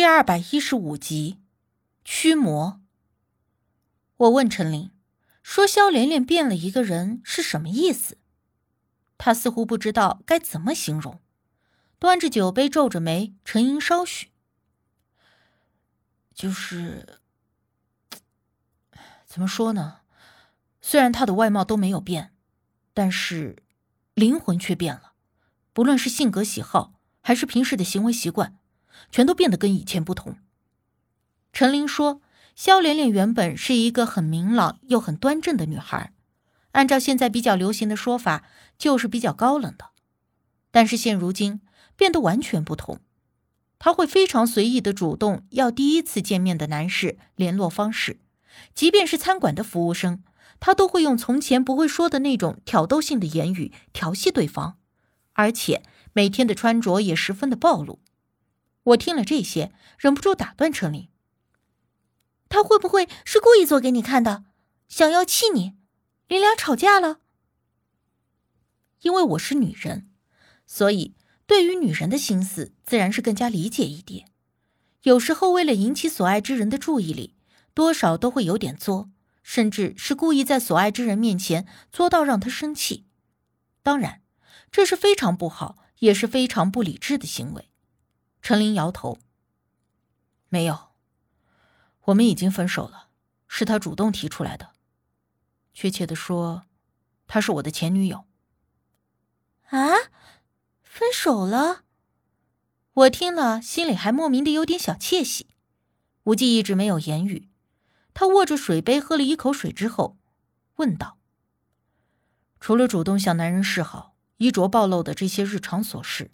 第二百一十五集，驱魔。我问陈琳，说肖连连变了一个人是什么意思？他似乎不知道该怎么形容，端着酒杯，皱着眉，沉吟稍许。就是，怎么说呢？虽然他的外貌都没有变，但是灵魂却变了，不论是性格喜好，还是平时的行为习惯。全都变得跟以前不同。陈琳说：“肖莲莲原本是一个很明朗又很端正的女孩，按照现在比较流行的说法，就是比较高冷的。但是现如今变得完全不同，她会非常随意的主动要第一次见面的男士联络方式，即便是餐馆的服务生，她都会用从前不会说的那种挑逗性的言语调戏对方，而且每天的穿着也十分的暴露。”我听了这些，忍不住打断陈琳：“他会不会是故意做给你看的，想要气你？你俩吵架了？”因为我是女人，所以对于女人的心思自然是更加理解一点。有时候为了引起所爱之人的注意力，多少都会有点作，甚至是故意在所爱之人面前作到让他生气。当然，这是非常不好，也是非常不理智的行为。陈琳摇头：“没有，我们已经分手了，是他主动提出来的。确切的说，她是我的前女友。”啊，分手了？我听了，心里还莫名的有点小窃喜。无忌一直没有言语，他握着水杯喝了一口水之后，问道：“除了主动向男人示好、衣着暴露的这些日常琐事。”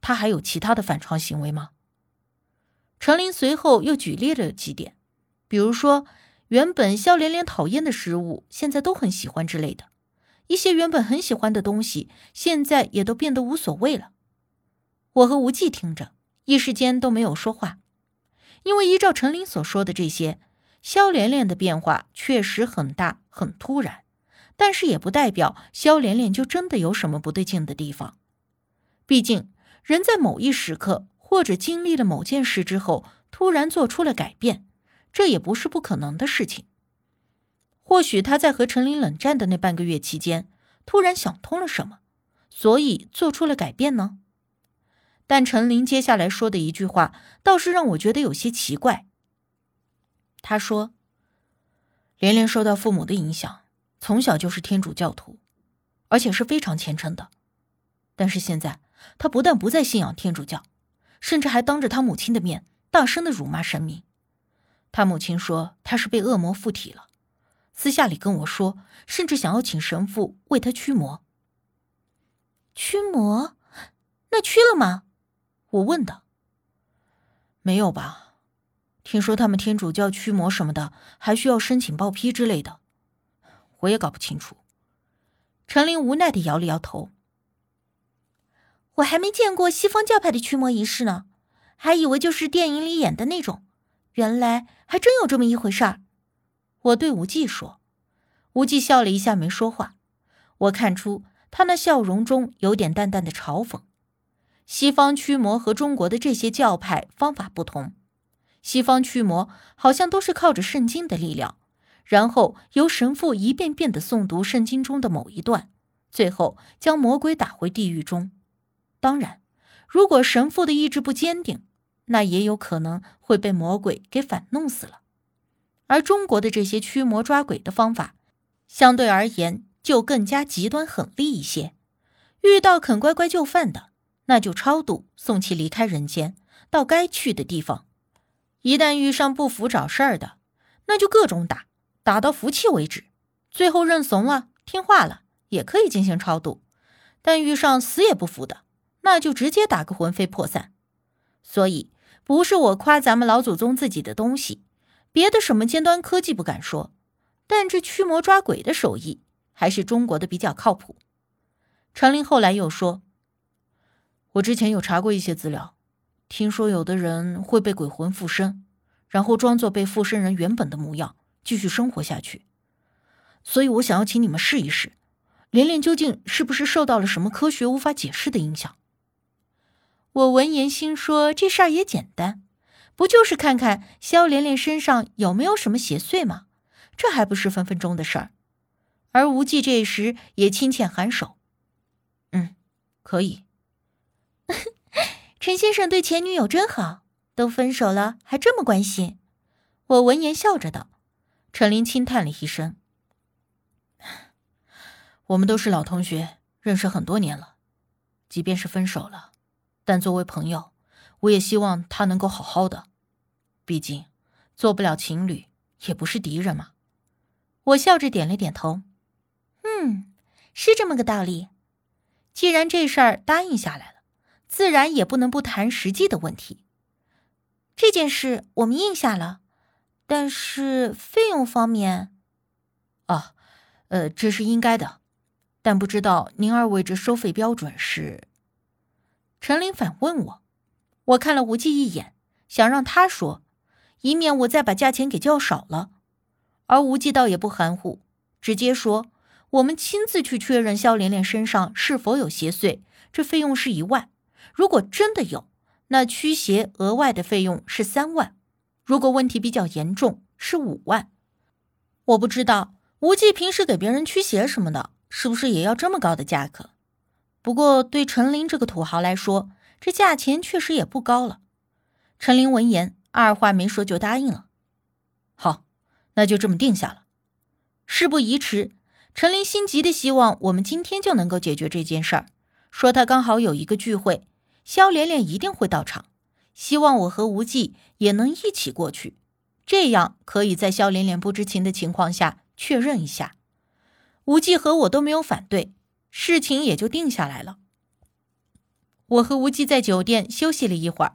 他还有其他的反常行为吗？陈琳随后又举例了几点，比如说，原本肖连连讨厌的食物，现在都很喜欢之类的；一些原本很喜欢的东西，现在也都变得无所谓了。我和无忌听着，一时间都没有说话，因为依照陈琳所说的这些，肖连连的变化确实很大、很突然，但是也不代表肖连连就真的有什么不对劲的地方，毕竟。人在某一时刻，或者经历了某件事之后，突然做出了改变，这也不是不可能的事情。或许他在和陈琳冷战的那半个月期间，突然想通了什么，所以做出了改变呢？但陈琳接下来说的一句话，倒是让我觉得有些奇怪。他说：“连连受到父母的影响，从小就是天主教徒，而且是非常虔诚的，但是现在。”他不但不再信仰天主教，甚至还当着他母亲的面大声的辱骂神明。他母亲说他是被恶魔附体了，私下里跟我说，甚至想要请神父为他驱魔。驱魔？那驱了吗？我问道。没有吧？听说他们天主教驱魔什么的，还需要申请报批之类的，我也搞不清楚。陈琳无奈的摇了摇头。我还没见过西方教派的驱魔仪式呢，还以为就是电影里演的那种，原来还真有这么一回事儿。我对无忌说，无忌笑了一下，没说话。我看出他那笑容中有点淡淡的嘲讽。西方驱魔和中国的这些教派方法不同，西方驱魔好像都是靠着圣经的力量，然后由神父一遍遍的诵读圣经中的某一段，最后将魔鬼打回地狱中。当然，如果神父的意志不坚定，那也有可能会被魔鬼给反弄死了。而中国的这些驱魔抓鬼的方法，相对而言就更加极端狠厉一些。遇到肯乖乖就范的，那就超度送其离开人间，到该去的地方；一旦遇上不服找事儿的，那就各种打，打到服气为止。最后认怂了，听话了，也可以进行超度。但遇上死也不服的，那就直接打个魂飞魄散。所以不是我夸咱们老祖宗自己的东西，别的什么尖端科技不敢说，但这驱魔抓鬼的手艺还是中国的比较靠谱。陈琳后来又说：“我之前有查过一些资料，听说有的人会被鬼魂附身，然后装作被附身人原本的模样继续生活下去。所以我想要请你们试一试，连连究竟是不是受到了什么科学无法解释的影响。”我闻言心说：“这事儿也简单，不就是看看肖连连身上有没有什么邪祟吗？这还不是分分钟的事儿。而无忌这时也轻浅颔首：“嗯，可以。”陈先生对前女友真好，都分手了还这么关心。我闻言笑着道。陈林轻叹了一声：“ 我们都是老同学，认识很多年了。即便是分手了，但作为朋友，我也希望他能够好好的。毕竟，做不了情侣，也不是敌人嘛。”我笑着点了点头。嗯，是这么个道理。既然这事儿答应下来了，自然也不能不谈实际的问题。这件事我们应下了，但是费用方面，啊，呃，这是应该的。但不知道您二位这收费标准是？陈林反问我。我看了无忌一眼，想让他说，以免我再把价钱给叫少了。而无忌倒也不含糊，直接说。我们亲自去确认肖连连身上是否有邪祟，这费用是一万。如果真的有，那驱邪额外的费用是三万。如果问题比较严重，是五万。我不知道无忌平时给别人驱邪什么的，是不是也要这么高的价格？不过对陈林这个土豪来说，这价钱确实也不高了。陈林闻言，二话没说就答应了。好，那就这么定下了。事不宜迟。陈林心急的希望我们今天就能够解决这件事儿，说他刚好有一个聚会，肖连连一定会到场，希望我和无忌也能一起过去，这样可以在肖连连不知情的情况下确认一下。无忌和我都没有反对，事情也就定下来了。我和无忌在酒店休息了一会儿，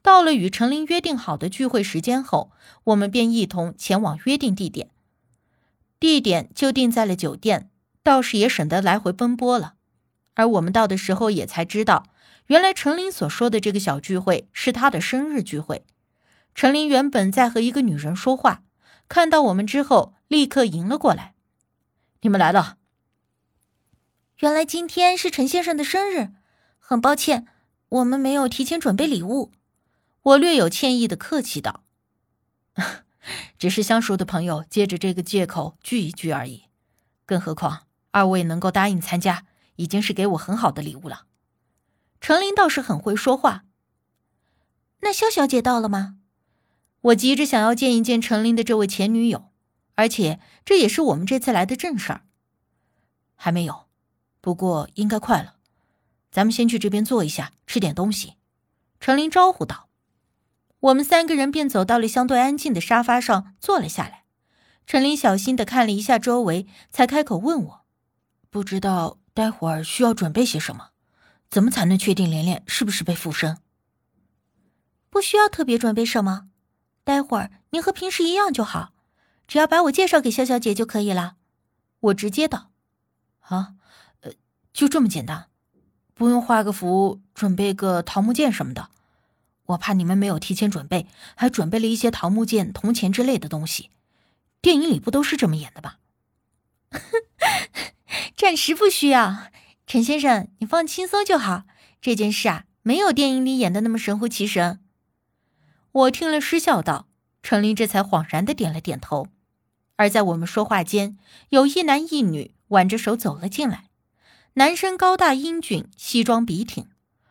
到了与陈林约定好的聚会时间后，我们便一同前往约定地点。地点就定在了酒店，倒是也省得来回奔波了。而我们到的时候也才知道，原来陈林所说的这个小聚会是他的生日聚会。陈林原本在和一个女人说话，看到我们之后，立刻迎了过来：“你们来了。原来今天是陈先生的生日，很抱歉，我们没有提前准备礼物。”我略有歉意的客气道。只是相熟的朋友，借着这个借口聚一聚而已。更何况二位能够答应参加，已经是给我很好的礼物了。程林倒是很会说话。那肖小姐到了吗？我急着想要见一见程林的这位前女友，而且这也是我们这次来的正事儿。还没有，不过应该快了。咱们先去这边坐一下，吃点东西。陈林招呼道。我们三个人便走到了相对安静的沙发上坐了下来。陈林小心的看了一下周围，才开口问我：“不知道待会儿需要准备些什么？怎么才能确定连连是不是被附身？”“不需要特别准备什么，待会儿你和平时一样就好，只要把我介绍给肖小姐就可以了。”我直接道：“啊，就这么简单，不用画个符，准备个桃木剑什么的。”我怕你们没有提前准备，还准备了一些桃木剑、铜钱之类的东西。电影里不都是这么演的吧？暂时不需要，陈先生，你放轻松就好。这件事啊，没有电影里演的那么神乎其神。我听了失笑道，陈林这才恍然的点了点头。而在我们说话间，有一男一女挽着手走了进来。男生高大英俊，西装笔挺。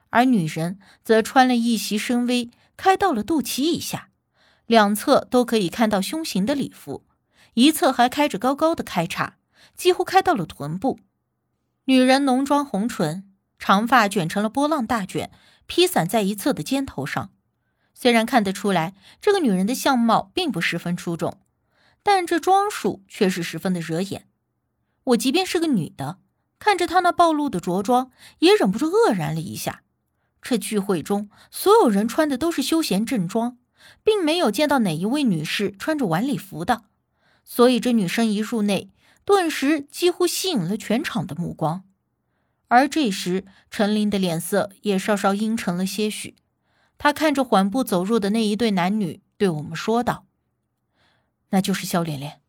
而女人则穿了一袭深 V，开到了肚脐以下，两侧都可以看到胸型的礼服，一侧还开着高高的开叉，几乎开到了臀部。女人浓妆红唇，长发卷成了波浪大卷，披散在一侧的肩头上。虽然看得出来这个女人的相貌并不十分出众，但这装束却是十分的惹眼。我即便是个女的，看着她那暴露的着装，也忍不住愕然了一下。这聚会中，所有人穿的都是休闲正装，并没有见到哪一位女士穿着晚礼服的，所以这女生一入内，顿时几乎吸引了全场的目光。而这时，陈琳的脸色也稍稍阴沉了些许，她看着缓步走入的那一对男女，对我们说道：“那就是肖连连。”